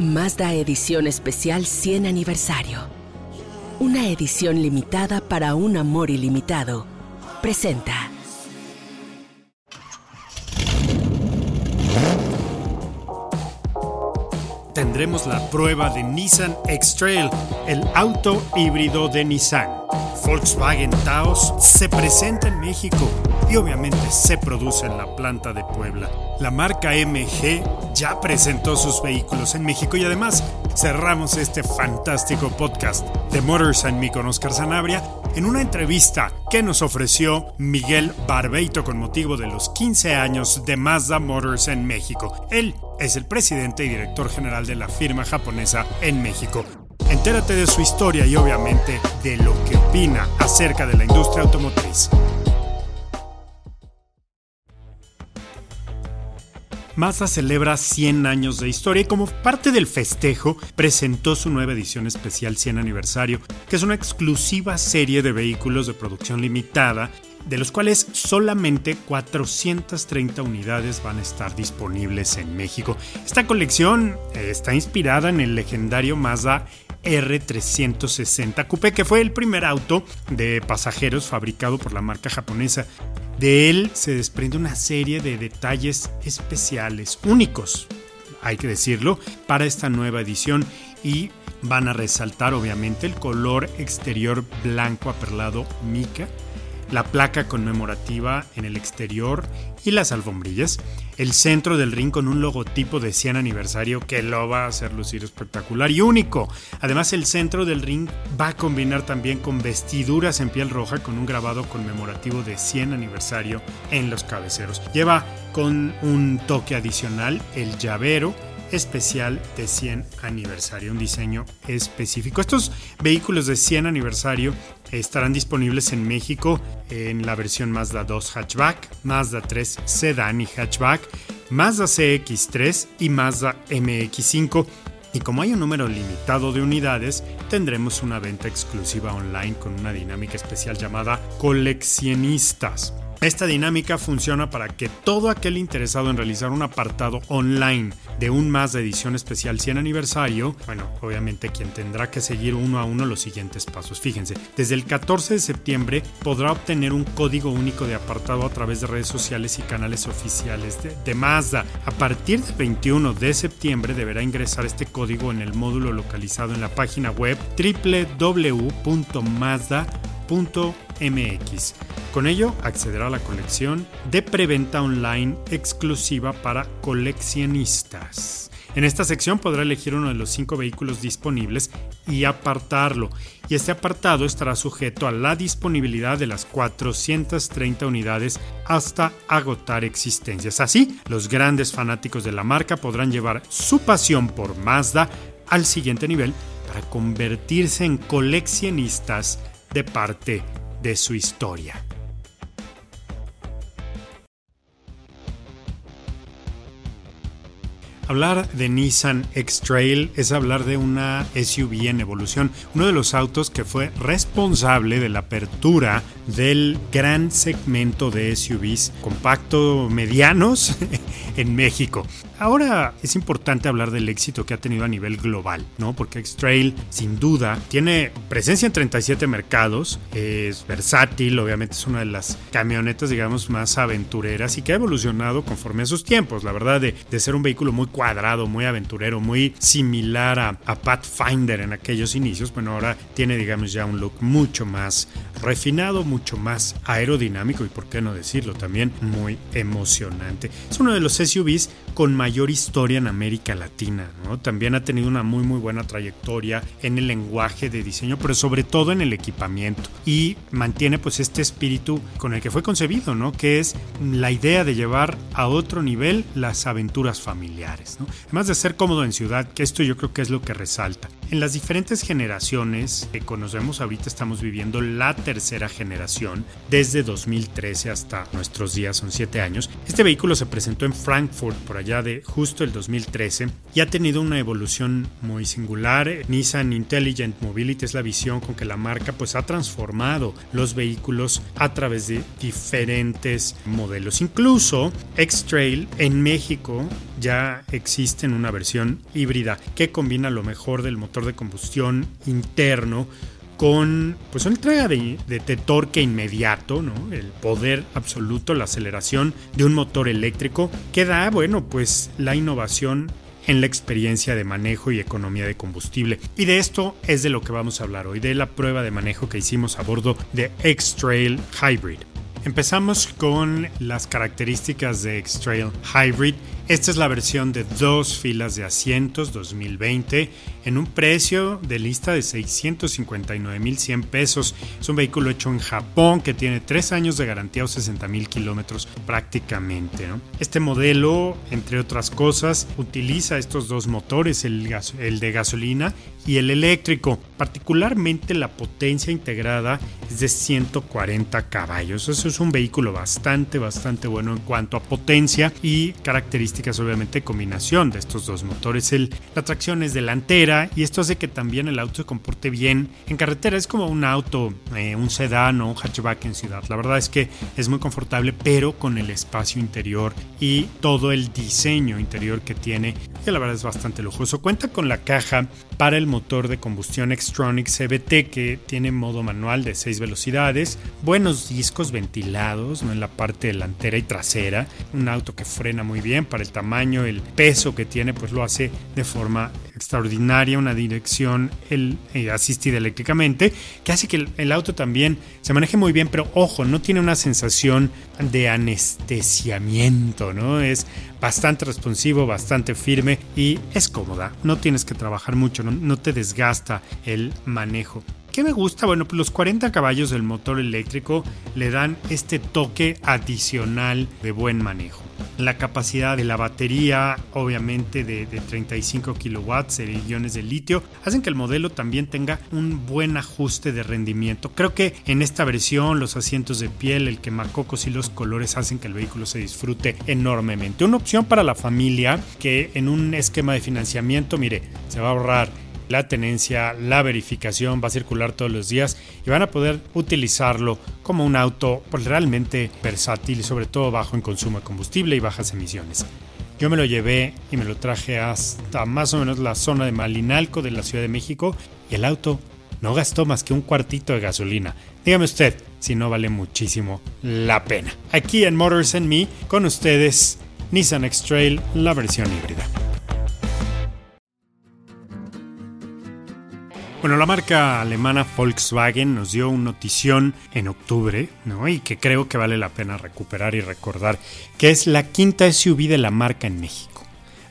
Mazda Edición Especial 100 aniversario. Una edición limitada para un amor ilimitado. Presenta. tendremos la prueba de Nissan X-Trail, el auto híbrido de Nissan. Volkswagen Taos se presenta en México y obviamente se produce en la planta de Puebla. La marca MG ya presentó sus vehículos en México y además cerramos este fantástico podcast de Motors and Me con Oscar Sanabria en una entrevista que nos ofreció Miguel Barbeito con motivo de los 15 años de Mazda Motors en México. Él es el presidente y director general de la firma japonesa en México. Entérate de su historia y obviamente de lo que opina acerca de la industria automotriz. Mazda celebra 100 años de historia y como parte del festejo presentó su nueva edición especial 100 aniversario, que es una exclusiva serie de vehículos de producción limitada de los cuales solamente 430 unidades van a estar disponibles en México. Esta colección eh, está inspirada en el legendario Mazda R360 Coupé, que fue el primer auto de pasajeros fabricado por la marca japonesa. De él se desprende una serie de detalles especiales, únicos, hay que decirlo, para esta nueva edición y van a resaltar obviamente el color exterior blanco aperlado mica la placa conmemorativa en el exterior y las alfombrillas, el centro del ring con un logotipo de 100 aniversario que lo va a hacer lucir espectacular y único. Además el centro del ring va a combinar también con vestiduras en piel roja con un grabado conmemorativo de 100 aniversario en los cabeceros. Lleva con un toque adicional el llavero especial de 100 aniversario, un diseño específico. Estos vehículos de 100 aniversario estarán disponibles en México en la versión Mazda 2 hatchback, Mazda 3 sedán y hatchback, Mazda CX3 y Mazda MX5. Y como hay un número limitado de unidades, tendremos una venta exclusiva online con una dinámica especial llamada coleccionistas. Esta dinámica funciona para que todo aquel interesado en realizar un apartado online de un más de edición especial 100 aniversario, bueno, obviamente quien tendrá que seguir uno a uno los siguientes pasos. Fíjense, desde el 14 de septiembre podrá obtener un código único de apartado a través de redes sociales y canales oficiales de, de Mazda. A partir del 21 de septiembre deberá ingresar este código en el módulo localizado en la página web www.mazda.mx. Con ello accederá a la colección de preventa online exclusiva para coleccionistas. En esta sección podrá elegir uno de los cinco vehículos disponibles y apartarlo, y este apartado estará sujeto a la disponibilidad de las 430 unidades hasta agotar existencias. Así, los grandes fanáticos de la marca podrán llevar su pasión por Mazda al siguiente nivel para convertirse en coleccionistas de parte de su historia. Hablar de Nissan X-Trail es hablar de una SUV en evolución, uno de los autos que fue responsable de la apertura del gran segmento de SUVs compacto medianos en México. Ahora es importante hablar del éxito que ha tenido a nivel global, ¿no? Porque X-Trail, sin duda, tiene presencia en 37 mercados, es versátil, obviamente es una de las camionetas, digamos, más aventureras y que ha evolucionado conforme a sus tiempos, la verdad, de, de ser un vehículo muy cuadrado, muy aventurero, muy similar a, a Pathfinder en aquellos inicios, bueno, ahora tiene, digamos, ya un look mucho más refinado, mucho más aerodinámico y por qué no decirlo también muy emocionante. Es uno de los SUVs con mayor historia en América Latina, ¿no? También ha tenido una muy muy buena trayectoria en el lenguaje de diseño, pero sobre todo en el equipamiento y mantiene pues este espíritu con el que fue concebido, ¿no? Que es la idea de llevar a otro nivel las aventuras familiares, ¿no? Además de ser cómodo en ciudad, que esto yo creo que es lo que resalta. En las diferentes generaciones que conocemos ahorita estamos viviendo la tercera generación desde 2013 hasta nuestros días, son siete años. Este vehículo se presentó en Frankfurt por allá de justo el 2013 y ha tenido una evolución muy singular. Nissan Intelligent Mobility es la visión con que la marca pues ha transformado los vehículos a través de diferentes modelos. Incluso X-Trail en México ya existe en una versión híbrida que combina lo mejor del motor de combustión interno con pues una entrega de, de, torque inmediato, ¿no? el poder absoluto, la aceleración de un motor eléctrico que da, bueno, pues la innovación en la experiencia de manejo y economía de combustible. Y de esto es de lo que vamos a hablar hoy, de la prueba de manejo que hicimos a bordo de X-Trail Hybrid. Empezamos con las características de X-Trail Hybrid esta es la versión de dos filas de asientos 2020 en un precio de lista de 659.100 pesos. Es un vehículo hecho en Japón que tiene tres años de garantía o 60.000 kilómetros prácticamente. Este modelo, entre otras cosas, utiliza estos dos motores, el, el de gasolina y el eléctrico. Particularmente la potencia integrada es de 140 caballos. Eso es un vehículo bastante, bastante bueno en cuanto a potencia y características obviamente combinación de estos dos motores. El, la tracción es delantera y esto hace que también el auto se comporte bien en carretera. Es como un auto, eh, un sedán o un hatchback en ciudad. La verdad es que es muy confortable, pero con el espacio interior y todo el diseño interior que tiene, que la verdad es bastante lujoso. Cuenta con la caja para el motor de combustión Xtronic CBT que tiene modo manual de 6 velocidades, buenos discos ventilados en la parte delantera y trasera, un auto que frena muy bien para el tamaño, el peso que tiene, pues lo hace de forma extraordinaria, una dirección el, eh, asistida eléctricamente, que hace que el, auto también se maneje muy bien, pero ojo, no tiene una sensación de anestesiamiento, ¿no? Es bastante responsivo, bastante firme y es cómoda. No tienes que trabajar mucho, no, no te desgasta el manejo. ¿Qué me gusta? Bueno, pues los 40 caballos del motor eléctrico le dan este toque adicional de buen manejo. La capacidad de la batería, obviamente de, de 35 kilowatts de iones de litio, hacen que el modelo también tenga un buen ajuste de rendimiento. Creo que en esta versión los asientos de piel, el quemacocos y los colores hacen que el vehículo se disfrute enormemente. Una opción para la familia que en un esquema de financiamiento, mire, se va a ahorrar la tenencia, la verificación va a circular todos los días y van a poder utilizarlo como un auto pues, realmente versátil y sobre todo bajo en consumo de combustible y bajas emisiones. Yo me lo llevé y me lo traje hasta más o menos la zona de Malinalco de la Ciudad de México y el auto no gastó más que un cuartito de gasolina. Dígame usted si no vale muchísimo la pena. Aquí en Motors and Me con ustedes Nissan X-Trail, la versión híbrida. Bueno, la marca alemana Volkswagen nos dio una notición en octubre, ¿no? Y que creo que vale la pena recuperar y recordar, que es la quinta SUV de la marca en México.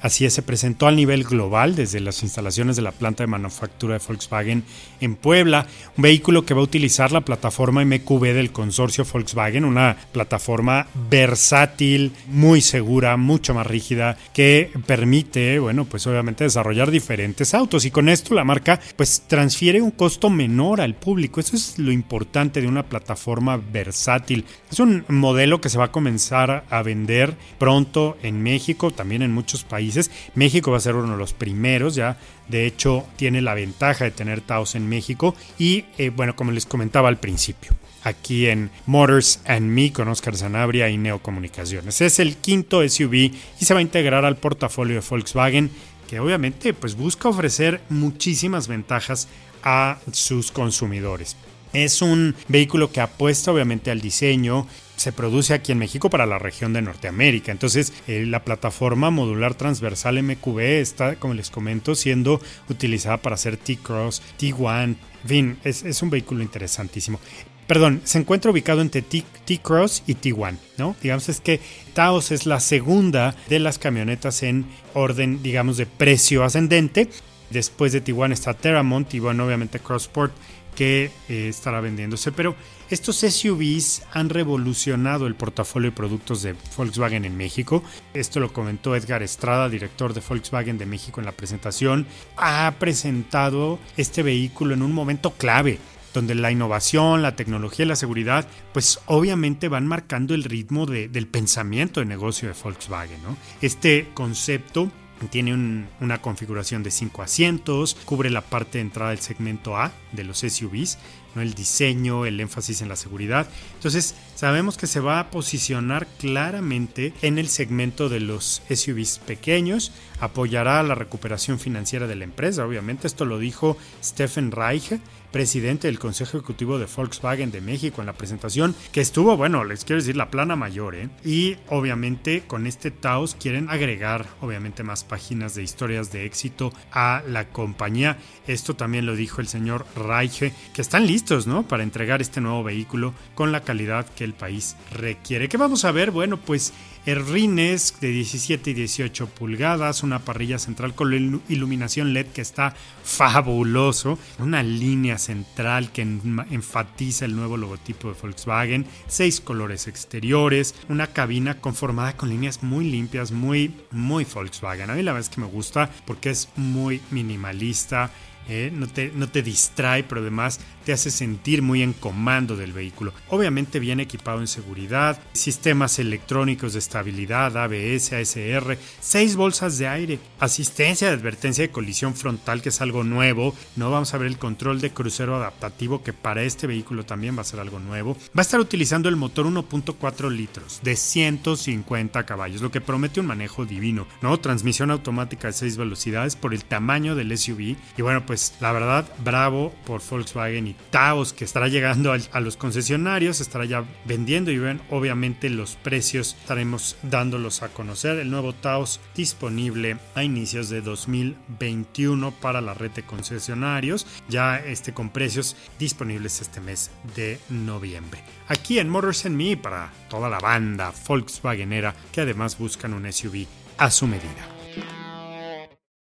Así es, se presentó a nivel global desde las instalaciones de la planta de manufactura de Volkswagen en Puebla, un vehículo que va a utilizar la plataforma MQB del consorcio Volkswagen, una plataforma versátil, muy segura, mucho más rígida, que permite, bueno, pues obviamente desarrollar diferentes autos y con esto la marca pues transfiere un costo menor al público. Eso es lo importante de una plataforma versátil. Es un modelo que se va a comenzar a vender pronto en México, también en muchos países México va a ser uno de los primeros, ya de hecho tiene la ventaja de tener Taos en México y eh, bueno, como les comentaba al principio aquí en Motors and Me con Oscar Zanabria y Neocomunicaciones. Es el quinto SUV y se va a integrar al portafolio de Volkswagen que obviamente pues busca ofrecer muchísimas ventajas a sus consumidores. Es un vehículo que apuesta obviamente al diseño se produce aquí en México para la región de Norteamérica. Entonces, eh, la plataforma modular transversal MQB está, como les comento, siendo utilizada para hacer T-Cross, T1, en fin, es, un vehículo interesantísimo. perdón, se encuentra ubicado entre T-Cross y T1, ¿no? Digamos es que Taos es la segunda de las camionetas en orden, digamos, de precio ascendente. Después de T1 está Terramont y bueno, obviamente Crossport que eh, estará vendiéndose. Pero estos SUVs han revolucionado el portafolio de productos de Volkswagen en México. Esto lo comentó Edgar Estrada, director de Volkswagen de México en la presentación. Ha presentado este vehículo en un momento clave donde la innovación, la tecnología y la seguridad, pues obviamente van marcando el ritmo del pensamiento de negocio de Volkswagen. Este concepto tiene una configuración de 5 asientos, cubre la parte de entrada del segmento A de los SUVs, ¿no? el diseño, el énfasis en la seguridad. Entonces, sabemos que se va a posicionar claramente en el segmento de los SUVs pequeños, apoyará la recuperación financiera de la empresa, obviamente. Esto lo dijo Stephen Reich, presidente del Consejo Ejecutivo de Volkswagen de México en la presentación, que estuvo, bueno, les quiero decir, la plana mayor, ¿eh? Y obviamente con este Taos quieren agregar, obviamente, más páginas de historias de éxito a la compañía. Esto también lo dijo el señor Reich, que están listos, ¿no? Para entregar este nuevo vehículo con la calidad que el país requiere. ¿Qué vamos a ver? Bueno, pues rines de 17 y 18 pulgadas, una parrilla central con iluminación LED que está fabuloso, una línea central que enfatiza el nuevo logotipo de Volkswagen, seis colores exteriores, una cabina conformada con líneas muy limpias, muy, muy Volkswagen. A mí la verdad es que me gusta porque es muy minimalista ¿eh? no, te, no te distrae, pero además te hace sentir muy en comando del vehículo. Obviamente viene equipado en seguridad, sistemas electrónicos de estabilidad, ABS, ASR, seis bolsas de aire, asistencia de advertencia de colisión frontal, que es algo nuevo. No vamos a ver el control de crucero adaptativo, que para este vehículo también va a ser algo nuevo. Va a estar utilizando el motor 1.4 litros de 150 caballos, lo que promete un manejo divino. ¿no? Transmisión automática de 6 velocidades por el tamaño del SUV. Y bueno, pues pues la verdad, bravo por Volkswagen y Taos que estará llegando a, los concesionarios, estará ya vendiendo y ven, obviamente los precios estaremos dándolos a conocer. El nuevo Taos disponible a inicios de 2021 para la red de concesionarios, ya este con precios disponibles este mes de noviembre. Aquí en Motors and Me para toda la banda Volkswagenera que además buscan un SUV a su medida.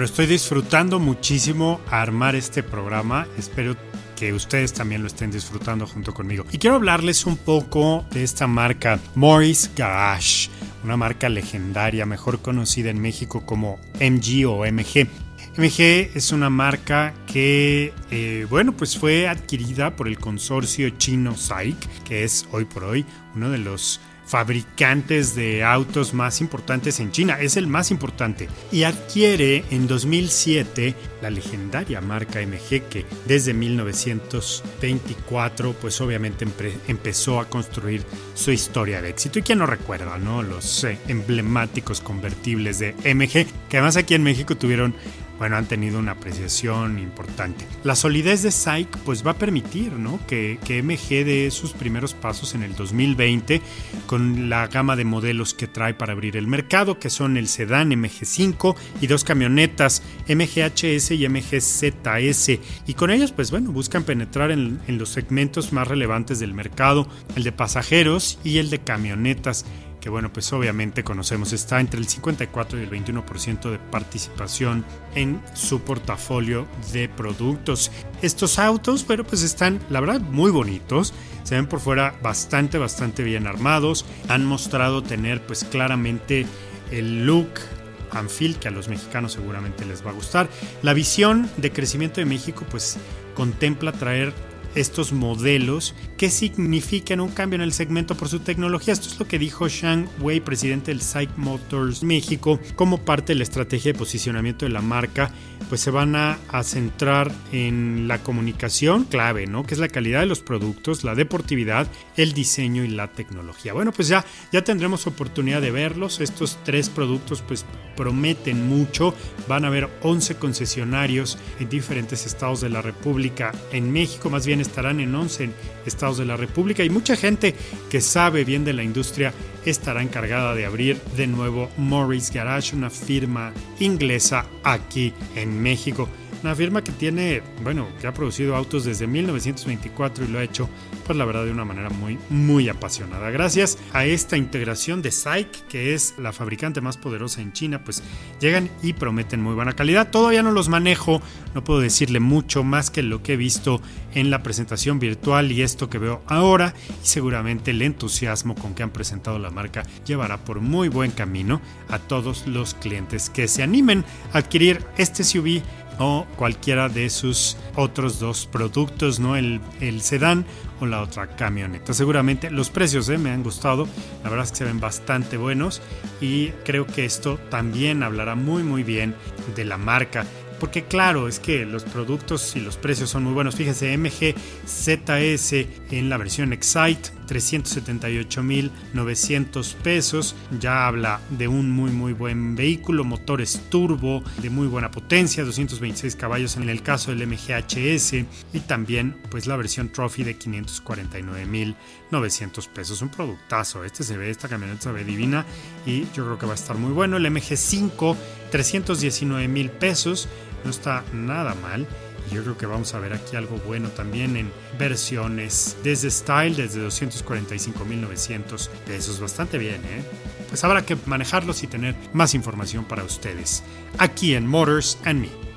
Bueno, estoy disfrutando muchísimo armar este programa. Espero que ustedes también lo estén disfrutando junto conmigo. Y quiero hablarles un poco de esta marca Morris Garage, una marca legendaria, mejor conocida en México como MG o MG. MG es una marca que, eh, bueno, pues fue adquirida por el consorcio chino SAIC, que es hoy por hoy uno de los fabricantes de autos más importantes en China, es el más importante, y adquiere en 2007 la legendaria marca MG que desde 1924 pues obviamente empezó a construir su historia de éxito. ¿Y quién no recuerda, no? Los eh, emblemáticos convertibles de MG, que además aquí en México tuvieron bueno, han tenido una apreciación importante. La solidez de SAIC pues va a permitir ¿no? que, que MG dé sus primeros pasos en el 2020 con la gama de modelos que trae para abrir el mercado, que son el sedán MG5 y dos camionetas MGHS y MGZS. Y con ellos pues bueno, buscan penetrar en, en los segmentos más relevantes del mercado, el de pasajeros y el de camionetas que bueno, pues obviamente conocemos, está entre el 54 y el 21% de participación en su portafolio de productos. Estos autos, pero pues están, la verdad, muy bonitos, se ven por fuera bastante, bastante bien armados, han mostrado tener pues claramente el look Anfield que a los mexicanos seguramente les va a gustar. La visión de crecimiento de México pues contempla traer estos modelos que significan un cambio en el segmento por su tecnología. Esto es lo que dijo Shang Wei, presidente del Psych Motors México, como parte de la estrategia de posicionamiento de la marca, pues se van a, a centrar en la comunicación clave, ¿no? Que es la calidad de los productos, la deportividad, el diseño y la tecnología. Bueno, pues ya, ya tendremos oportunidad de verlos. Estos tres productos pues prometen mucho. Van a haber 11 concesionarios en diferentes estados de la República. En México más bien estarán en 11 estados de la República y mucha gente que sabe bien de la industria estará encargada de abrir de nuevo Morris Garage, una firma inglesa aquí en México. Una firma que tiene, bueno, que ha producido autos desde 1924 y lo ha hecho, pues la verdad, de una manera muy, muy apasionada. Gracias a esta integración de SAIC, que es la fabricante más poderosa en China, pues llegan y prometen muy buena calidad. Todavía no los manejo, no puedo decirle mucho más que lo que he visto en la presentación virtual y esto que veo ahora. Y seguramente el entusiasmo con que han presentado la marca llevará por muy buen camino a todos los clientes que se animen a adquirir este SUV o cualquiera de sus otros dos productos, ¿no? El, el sedán o la otra camioneta. Seguramente los precios ¿eh? me han gustado, la verdad es que se ven bastante buenos y creo que esto también hablará muy muy bien de la marca. Porque claro, es que los productos y los precios son muy buenos. Fíjense, MG ZS en la versión Excite 378.900 pesos. Ya habla de un muy muy buen vehículo, motores turbo de muy buena potencia, 226 caballos en el caso del MGHS y también pues la versión Trophy de 549.900 pesos. Un productazo, este se ve, esta camioneta se ve divina y yo creo que va a estar muy bueno. El MG5 319 pesos no está nada mal. Yo creo que vamos a ver aquí algo bueno también en versiones desde Style, desde 245.900 pesos. Bastante bien, ¿eh? Pues habrá que manejarlos y tener más información para ustedes. Aquí en Motors and Me.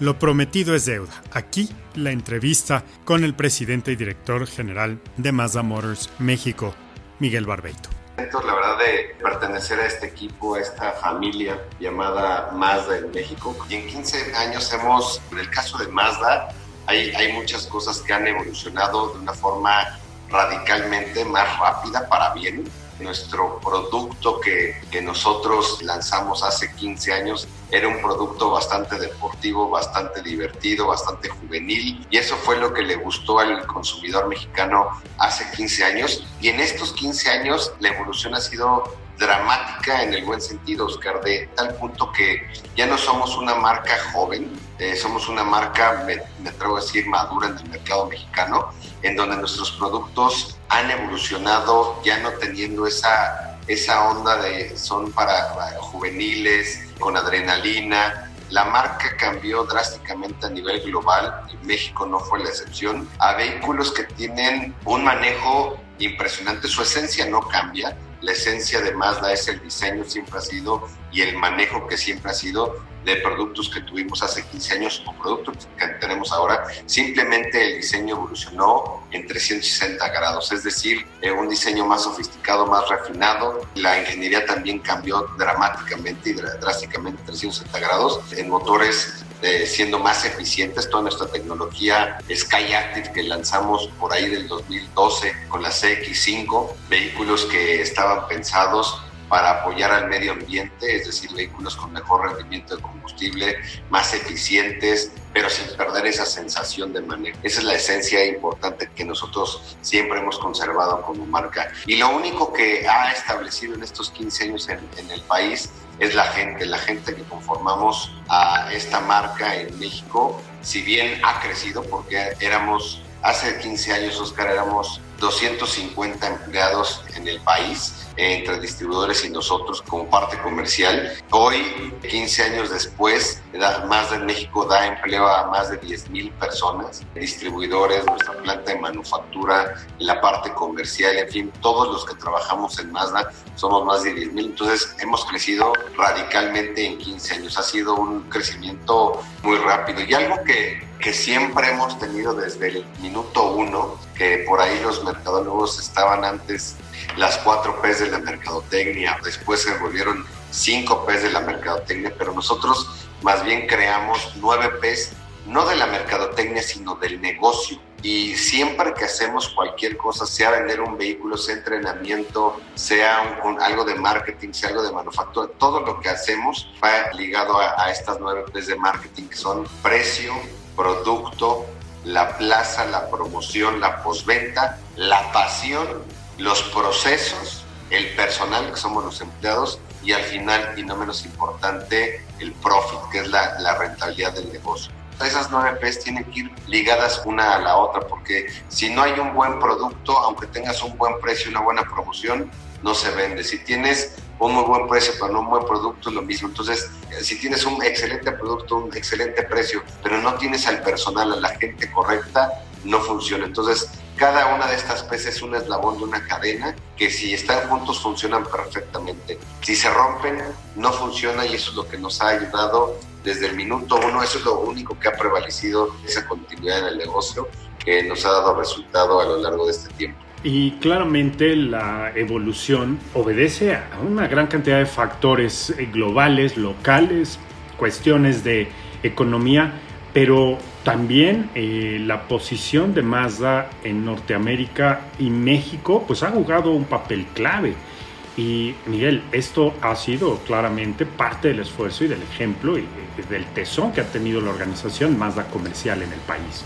Lo prometido es deuda. Aquí la entrevista con el presidente y director general de Mazda Motors México, Miguel Barbeito. La verdad de pertenecer a este equipo, a esta familia llamada Mazda en México. Y en 15 años hemos, en el caso de Mazda, hay, hay muchas cosas que han evolucionado de una forma radicalmente más rápida para bien nuestro producto que, que, nosotros lanzamos hace 15 años era un producto bastante deportivo, bastante divertido, bastante juvenil y eso fue lo que le gustó al consumidor mexicano hace 15 años. Y en estos 15 años la evolución ha sido dramática en el buen sentido, Oscar, de tal punto que ya no somos una marca joven, eh, somos una marca, me, me, atrevo a decir, madura en el mercado mexicano, en donde nuestros productos han evolucionado ya no teniendo esa, esa onda de son para, para juveniles, con adrenalina. La marca cambió drásticamente a nivel global, y México no fue la excepción, a vehículos que tienen un manejo impresionante, su esencia no cambia, la esencia de Mazda es el diseño, siempre ha sido, y el manejo que siempre ha sido de productos que tuvimos hace 15 años o productos que tenemos ahora. Simplemente el diseño evolucionó en 360 grados, es decir, eh, un diseño más sofisticado, más refinado. La ingeniería también cambió dramáticamente y drásticamente 360 grados en motores eh, siendo más eficientes. Toda nuestra tecnología Sky Active que lanzamos por ahí del 2012 con la CX5, vehículos que estaban pensados para apoyar al medio ambiente, es decir, vehículos con mejor rendimiento de combustible, más eficientes, pero sin perder esa sensación de manejo. Esa es la esencia importante que nosotros siempre hemos conservado como marca. Y lo único que ha establecido en estos 15 años en, en el país es la gente, la gente que conformamos a esta marca en México, si bien ha crecido porque éramos, hace 15 años, Oscar, éramos 250 empleados en el país entre distribuidores y nosotros como parte comercial. Hoy, 15 años después, Mazda en México da empleo a más de 10 mil personas, distribuidores, nuestra planta de manufactura, la parte comercial, en fin, todos los que trabajamos en Mazda somos más de 10 mil. Entonces, hemos crecido radicalmente en 15 años. Ha sido un crecimiento muy rápido y algo que, que siempre hemos tenido desde el minuto uno, que por ahí los mercadólogos estaban antes las cuatro P's de la mercadotecnia, después se volvieron cinco P's de la mercadotecnia, pero nosotros más bien creamos nueve P's, no de la mercadotecnia, sino del negocio. Y siempre que hacemos cualquier cosa, sea vender un vehículo, sea entrenamiento, sea algo de marketing, sea algo de manufactura, todo lo que hacemos va ligado a, a estas nueve P's de marketing, que son precio, producto, la plaza, la promoción, la posventa, la pasión, los procesos, el personal, que somos los empleados, y al final, y no menos importante, el profit, que es la, rentabilidad del negocio. Esas nueve P's tienen que ir ligadas una a la otra, porque si no hay un buen producto, aunque tengas un buen precio y una buena promoción, no se vende. Si tienes un muy buen precio, pero no un buen producto, es lo mismo. Entonces, si tienes un excelente producto, un excelente precio, pero no tienes al personal, a la gente correcta, no funciona. Entonces, cada una de estas peces es un eslabón de una cadena que si están juntos funcionan perfectamente. Si se rompen, no funciona y eso es lo que nos ha ayudado desde el minuto uno. Eso es lo único que ha prevalecido esa continuidad en el negocio que nos ha dado resultado a lo largo de este tiempo. Y claramente la evolución obedece a una gran cantidad de factores eh, globales, locales, cuestiones de economía, pero también eh, la posición de Mazda en Norteamérica y México pues ha jugado un papel clave. Y Miguel, esto ha sido claramente parte del esfuerzo y del ejemplo y del tesón que ha tenido la organización Mazda comercial en el país.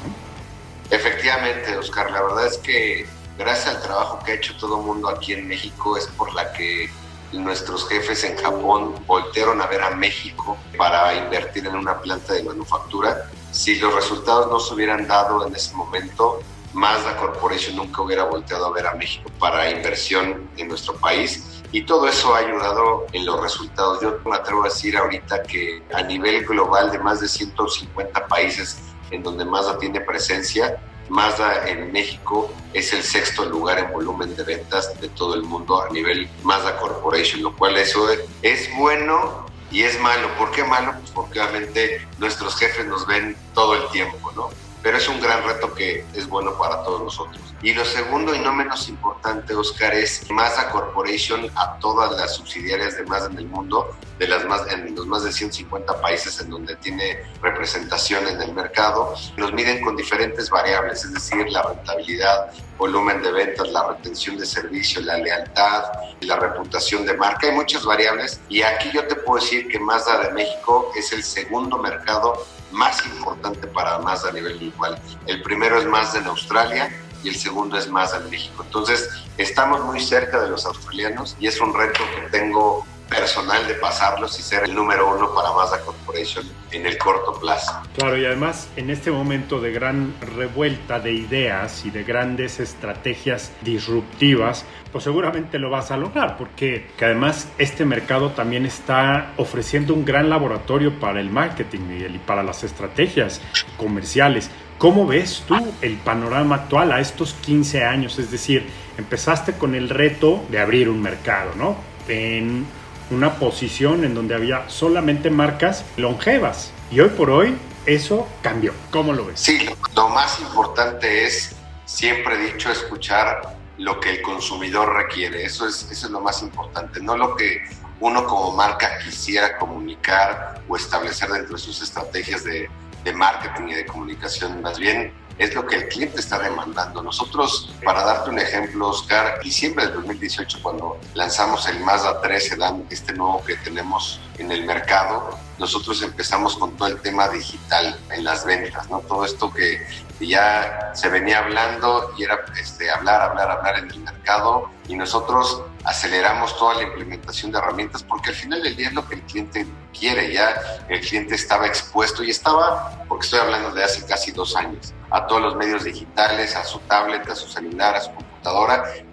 Efectivamente, Oscar, la verdad es que gracias al trabajo que ha hecho todo el mundo aquí en México es por la que nuestros jefes en Japón voltearon a ver a México para invertir en una planta de manufactura. Si los resultados no se hubieran dado en ese momento, Mazda Corporation nunca hubiera volteado a ver a México para inversión en nuestro país. Y todo eso ha ayudado en los resultados. Yo me atrevo a decir ahorita que a nivel global de más de 150 países en donde Mazda tiene presencia, Mazda en México es el sexto lugar en volumen de ventas de todo el mundo a nivel Mazda Corporation, lo cual eso es bueno y es malo. ¿Por qué malo? Pues porque obviamente nuestros jefes nos ven todo el tiempo, ¿no? Pero es un gran reto que es bueno para todos nosotros. Y lo segundo y no menos importante, Oscar, es Mazda Corporation a todas las subsidiarias de Mazda en el mundo, de las más, en los más de 150 países en donde tiene representación en el mercado, nos miden con diferentes variables, es decir, la rentabilidad, volumen de ventas, la retención de servicio, la lealtad, la reputación de marca. Hay muchas variables y aquí yo te puedo decir que Mazda de México es el segundo mercado más importante para Mazda a nivel global. El primero es Mazda en Australia, y el segundo es más en México. Entonces, estamos muy cerca de los australianos y es un reto que tengo personal de pasarlos y ser el número uno para Mazda Corporation en el corto plazo. Claro, y además en este momento de gran revuelta de ideas y de grandes estrategias disruptivas, pues seguramente lo vas a lograr, porque que además este mercado también está ofreciendo un gran laboratorio para el marketing, Miguel, y para las estrategias comerciales. ¿Cómo ves tú el panorama actual a estos 15 años? Es decir, empezaste con el reto de abrir un mercado, ¿no? En una posición en donde había solamente marcas longevas. Y hoy por hoy eso cambió. ¿Cómo lo ves? Sí, lo más importante es, siempre he dicho, escuchar lo que el consumidor requiere. Eso es, eso es lo más importante, no lo que uno como marca quisiera comunicar o establecer dentro de sus estrategias de, de marketing y de comunicación. Más bien es lo que el cliente está demandando. Nosotros, para darte un ejemplo, Oscar, diciembre del 2018, cuando lanzamos el Mazda 3 Sedan, este nuevo que tenemos en el mercado, nosotros empezamos con todo el tema digital en las ventas, ¿no? Todo esto que ya se venía hablando y era este, hablar, hablar, hablar en el mercado y nosotros aceleramos toda la implementación de herramientas porque al final del día es lo que el cliente quiere, ya el cliente estaba expuesto y estaba, porque estoy hablando de hace casi dos años, a todos los medios digitales, a su tablet, a su celular, a su computadora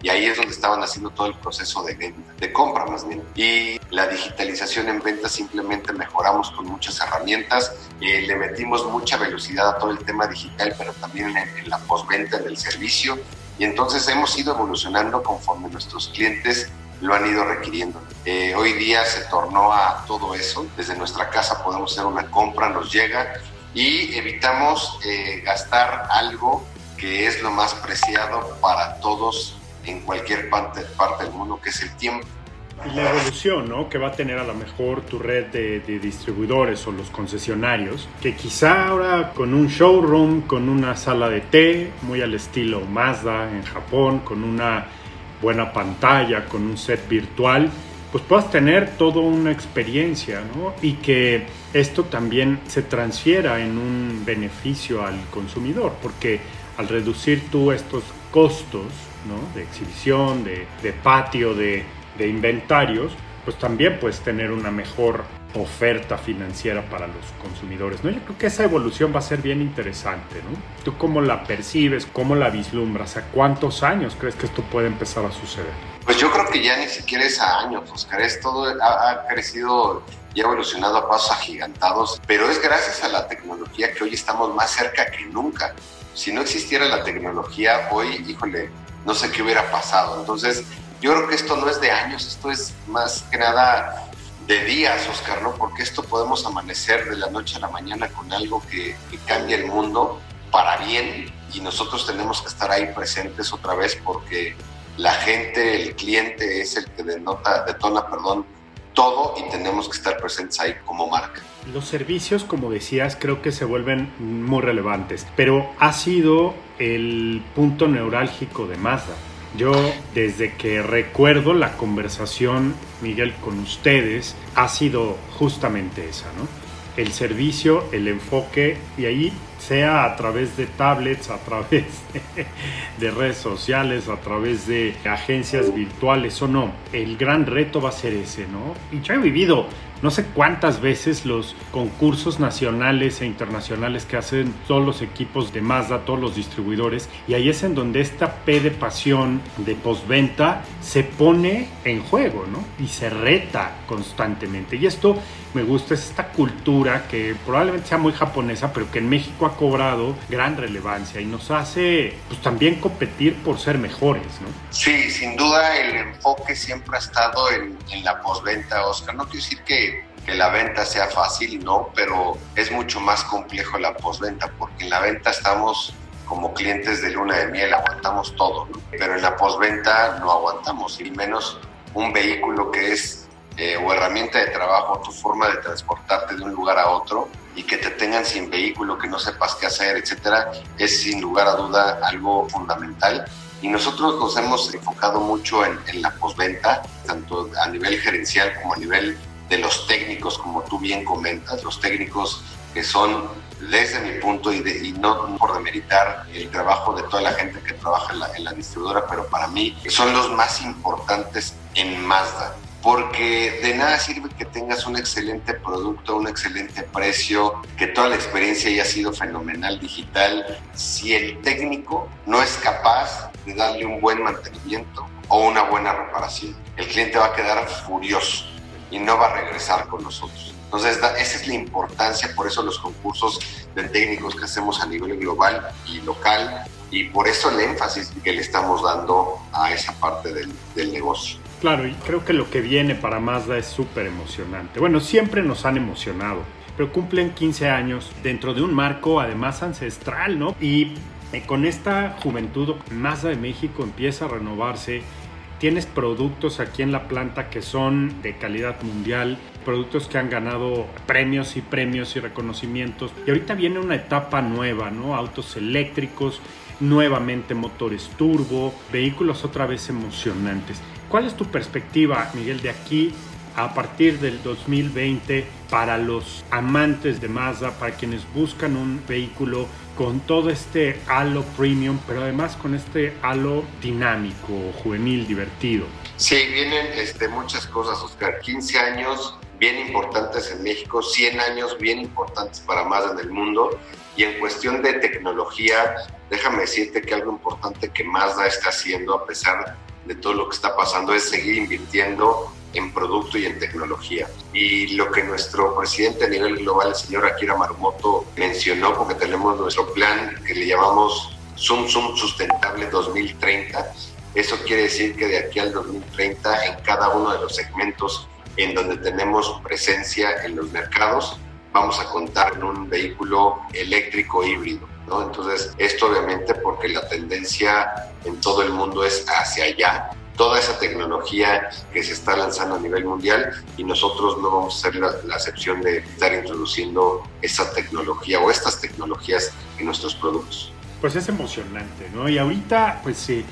y ahí es donde estaban haciendo todo el proceso de venta, de compra más bien. Y la digitalización en ventas simplemente mejoramos con muchas herramientas, eh, le metimos mucha velocidad a todo el tema digital, pero también en, en la postventa, en el servicio y entonces hemos ido evolucionando conforme nuestros clientes lo han ido requiriendo. Eh, hoy día se tornó a todo eso. Desde nuestra casa podemos hacer una compra, nos llega y evitamos eh, gastar algo que es lo más preciado para todos en cualquier parte, parte del mundo, que es el tiempo. Y la evolución, ¿no? Que va a tener a lo mejor tu red de, de, distribuidores o los concesionarios, que quizá ahora con un showroom, con una sala de té, muy al estilo Mazda en Japón, con una buena pantalla, con un set virtual, pues puedas tener toda una experiencia, ¿no? Y que esto también se transfiera en un beneficio al consumidor, porque al reducir tú estos costos, ¿no? De exhibición, de, de patio, de, de inventarios, pues también puedes tener una mejor oferta financiera para los consumidores. ¿no? Yo creo que esa evolución va a ser bien interesante. ¿no? ¿Tú cómo la percibes? ¿Cómo la vislumbras? ¿A cuántos años crees que esto puede empezar a suceder? Pues yo creo que ya ni siquiera es a años, Oscar. Es todo, ha, ha crecido y ha evolucionado a pasos agigantados, pero es gracias a la tecnología que hoy estamos más cerca que nunca. Si no existiera la tecnología, hoy, híjole, no sé qué hubiera pasado. Entonces, yo creo que esto no es de años, esto es más que nada de días, Oscar, ¿no? Porque esto podemos amanecer de la noche a la mañana con algo que, que cambia el mundo para bien y nosotros tenemos que estar ahí presentes otra vez porque la gente, el cliente es el que denota, detona, perdón, todo y tenemos que estar presentes ahí como marca. Los servicios, como decías, creo que se vuelven muy relevantes, pero ha sido el punto neurálgico de Mazda. Yo, desde que recuerdo la conversación, Miguel, con ustedes, ha sido justamente esa, ¿no? El servicio, el enfoque, y ahí sea a través de tablets, a través de, de, redes sociales, a través de agencias virtuales o no. El gran reto va a ser ese, ¿no? Y yo he vivido no sé cuántas veces los concursos nacionales e internacionales que hacen todos los equipos de Mazda, todos los distribuidores, y ahí es en donde esta P de pasión de postventa se pone en juego, ¿no? Y se reta constantemente. Y esto me gusta, es esta cultura que probablemente sea muy japonesa, pero que en México cobrado gran relevancia y nos hace pues también competir por ser mejores, ¿no? Sí, sin duda el enfoque siempre ha estado en, en la postventa, Oscar. No quiero decir que que la venta sea fácil, no, pero es mucho más complejo la postventa, porque en la venta estamos como clientes de luna de miel, aguantamos todo, ¿no? pero en la postventa no aguantamos, y menos un vehículo que es eh, o herramienta de trabajo, tu forma de transportarte de un lugar a otro y que te tengan sin vehículo, que no sepas qué hacer, etcétera, es sin lugar a duda algo fundamental. Y nosotros nos hemos enfocado mucho en, en la postventa, tanto a nivel gerencial como a nivel de los técnicos, como tú bien comentas, los técnicos que son desde mi punto y, de, y no por demeritar el trabajo de toda la gente que trabaja en la, en la distribuidora, pero para mí son los más importantes en Mazda porque de nada sirve que tengas un excelente producto, un excelente precio, que toda la experiencia haya sido fenomenal digital, si el técnico no es capaz de darle un buen mantenimiento o una buena reparación. El cliente va a quedar furioso y no va a regresar con nosotros. Entonces, esa es la importancia, por eso los concursos de técnicos que hacemos a nivel global y local, y por eso el énfasis que le estamos dando a esa parte del, del negocio. Claro, y creo que lo que viene para Mazda es súper emocionante. Bueno, siempre nos han emocionado, pero cumplen 15 años dentro de un marco además ancestral, ¿no? Y con esta juventud, Mazda de México empieza a renovarse tienes productos aquí en la planta que son de calidad mundial, productos que han ganado premios y premios y reconocimientos. Y ahorita viene una etapa nueva, ¿no? Autos eléctricos, nuevamente motores turbo, vehículos otra vez emocionantes. ¿Cuál es tu perspectiva, Miguel, de aquí a partir del 2020 para los amantes de Mazda, para quienes buscan un vehículo con todo este halo premium, pero además con este halo dinámico, juvenil, divertido. Sí, vienen este, muchas cosas, Oscar. 15 años bien importantes en México, 100 años bien importantes para Mazda en el mundo. Y en cuestión de tecnología, déjame decirte que algo importante que Mazda está haciendo, a pesar de todo lo que está pasando, es seguir invirtiendo en producto y en tecnología. Y lo que nuestro presidente a nivel global, el señor Akira Marumoto, mencionó, porque tenemos nuestro plan que le llamamos Zoom Zoom Sustentable 2030, eso quiere decir que de aquí al 2030, en cada uno de los segmentos en donde tenemos presencia en los mercados, vamos a contar en un vehículo eléctrico híbrido. ¿No? Entonces, esto obviamente porque la tendencia en todo el mundo es hacia allá toda esa tecnología que se está lanzando a nivel mundial y nosotros no vamos a ser la, excepción de estar introduciendo esa tecnología o estas tecnologías en nuestros productos. Pues es emocionante, ¿no? Y ahorita, pues el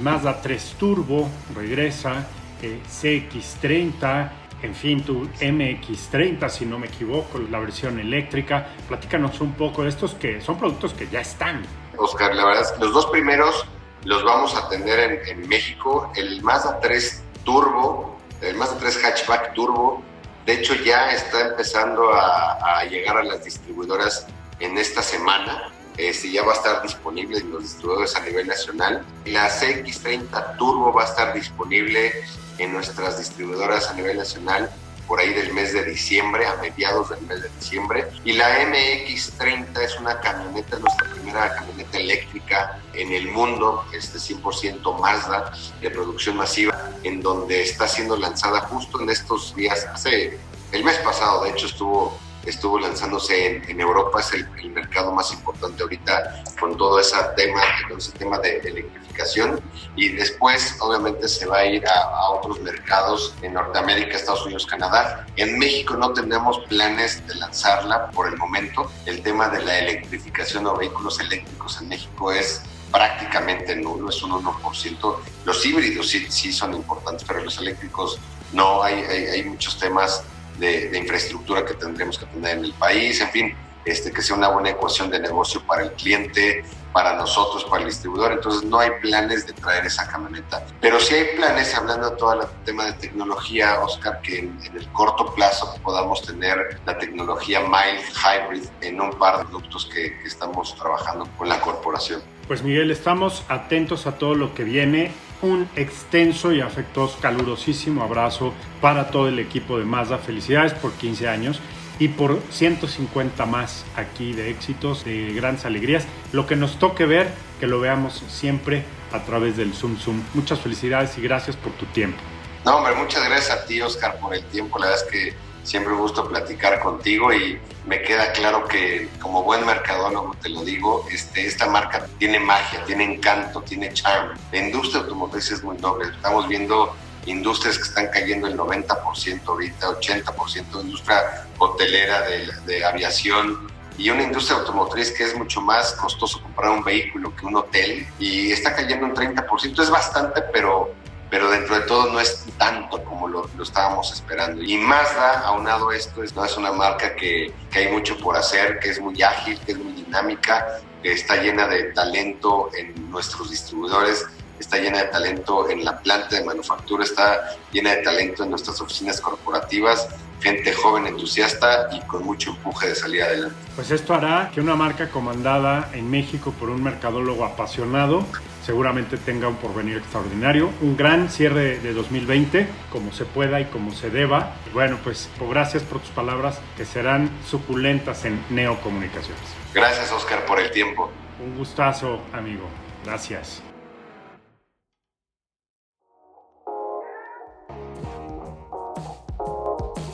Mazda 3 Turbo regresa, eh, CX30, en fin, tu MX30, si no me equivoco, la versión eléctrica. Platícanos un poco de estos que son productos que ya están. Oscar, la verdad los dos primeros los vamos a tener en, México. El Mazda 3 Turbo, el Mazda 3 Hatchback Turbo, de hecho ya está empezando a llegar a las distribuidoras en esta semana. Este, ya va a estar disponible en los distribuidores a nivel nacional. La CX30 Turbo va a estar disponible en nuestras distribuidoras a nivel nacional por ahí del mes de diciembre, a mediados del mes de diciembre. Y la MX30 es una camioneta, nuestra primera camioneta eléctrica en el mundo, este 100% Mazda de producción masiva, en donde está siendo lanzada justo en estos días, hace el mes pasado, de hecho estuvo estuvo lanzándose en, en Europa, es el, el, mercado más importante ahorita con todo ese tema, ese tema de electrificación y después obviamente se va a ir a, a, otros mercados en Norteamérica, Estados Unidos, Canadá. En México no tenemos planes de lanzarla por el momento. El tema de la electrificación o vehículos eléctricos en México es prácticamente nulo, es un 1%. Los híbridos sí, sí son importantes, pero los eléctricos no, hay, hay, hay muchos temas de, de, infraestructura que tendremos que tener en el país, en fin, este, que sea una buena ecuación de negocio para el cliente, para nosotros, para el distribuidor. Entonces no hay planes de traer esa camioneta. Pero sí hay planes, hablando de todo el tema de tecnología, Oscar, que en, en, el corto plazo podamos tener la tecnología mild hybrid en un par de productos que, que estamos trabajando con la corporación. Pues Miguel, estamos atentos a todo lo que viene un extenso y afectuoso, calurosísimo abrazo para todo el equipo de Mazda. Felicidades por 15 años y por 150 más aquí de éxitos, de grandes alegrías. Lo que nos toque ver, que lo veamos siempre a través del Zoom Zoom. Muchas felicidades y gracias por tu tiempo. No, hombre, muchas gracias a ti, Oscar, por el tiempo. La verdad es que siempre me gusta platicar contigo y me queda claro que como buen mercadólogo te lo digo, este, esta marca tiene magia, tiene encanto, tiene charm. La industria automotriz es muy noble. Estamos viendo industrias que están cayendo el 90% ahorita, 80%, industria hotelera, de, de aviación, y una industria automotriz que es mucho más costoso comprar un vehículo que un hotel y está cayendo un 30%. Es bastante, pero, pero dentro de todo no es tanto como lo, estábamos esperando. Y Mazda, aunado esto, es, no es una marca que, que hay mucho por hacer, que es muy ágil, que es muy dinámica, que está llena de talento en nuestros distribuidores, está llena de talento en la planta de manufactura, está llena de talento en nuestras oficinas corporativas, gente joven, entusiasta y con mucho empuje de salir adelante. Pues esto hará que una marca comandada en México por un mercadólogo apasionado seguramente tenga un porvenir extraordinario, un gran cierre de 2020, como se pueda y como se deba. Y bueno, pues gracias por tus palabras que serán suculentas en Neocomunicaciones. Gracias, Oscar, por el tiempo. Un gustazo, amigo. Gracias.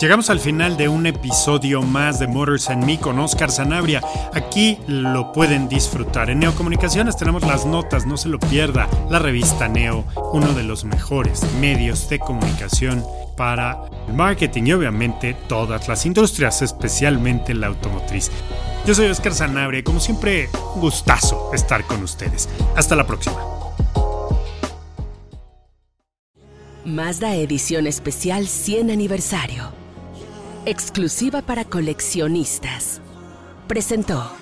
Llegamos al final de un episodio más de Motors and Me con Oscar Sanabria. Aquí lo pueden disfrutar. En Neocomunicaciones tenemos las notas, no se lo pierda. La revista Neo, uno de los mejores medios de comunicación para el marketing y obviamente todas las industrias, especialmente la automotriz. Yo soy Oscar Sanabria y como siempre, un gustazo estar con ustedes. Hasta la próxima. Mazda Edición Especial 100 Aniversario exclusiva para coleccionistas. Presentó.